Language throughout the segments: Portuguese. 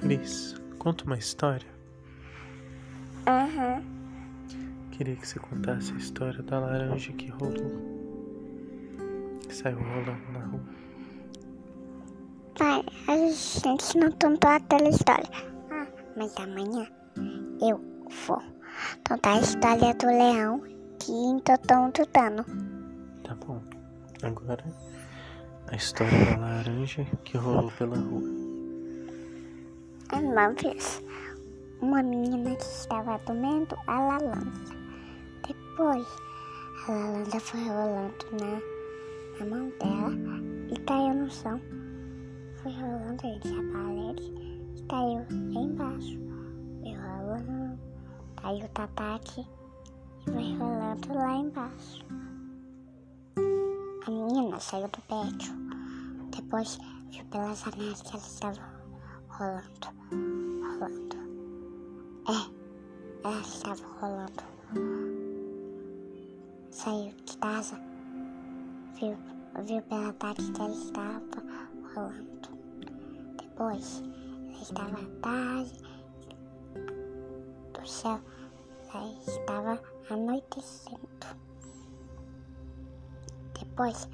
Cris, conta uma história. Aham. Queria que você contasse a história da laranja que rolou. Que saiu rolando na rua. Pai, a gente não contou aquela história. Ah, mas amanhã eu vou contar a história do leão que entotou um tutano. Tá bom. Agora, a história da laranja que rolou pela rua. Uma vez, uma menina que estava comendo a lalança. Depois, a lalança foi rolando na, na mão dela e caiu no chão. Foi rolando entre a parede e caiu embaixo. Foi rolando, caiu o tataque e foi rolando lá embaixo. A menina saiu do prédio. Depois viu pelas janelas que ela estava rolando, rolando. É, ela estava rolando. Saiu de casa, viu, viu pela tarde que ela estava rolando. Depois, ela estava tarde do céu, ela estava anoitecendo. Depois,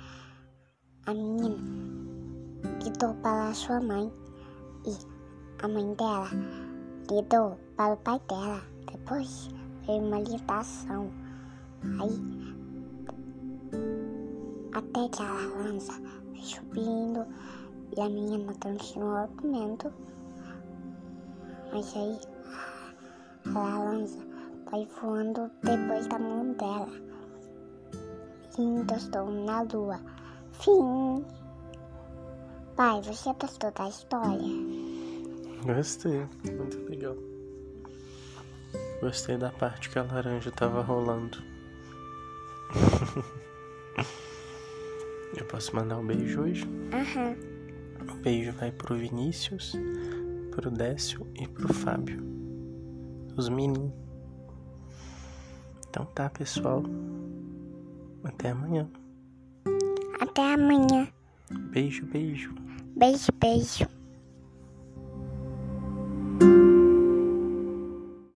a menina gritou para sua mãe e a mãe dela lidou para o pai dela. Depois veio uma lidação. Aí até que a lança subindo e a menina continuou comendo. Mas aí a lança foi voando depois da mão dela. E encostou na lua. Fim. Pai, você gostou da história? Gostei, muito legal. Gostei da parte que a laranja tava rolando. Eu posso mandar um beijo hoje? Aham. O beijo vai pro Vinícius, pro Décio e pro Fábio. Os meninos. Então tá, pessoal. Até amanhã. Até amanhã. Beijo, beijo. Beijo, beijo.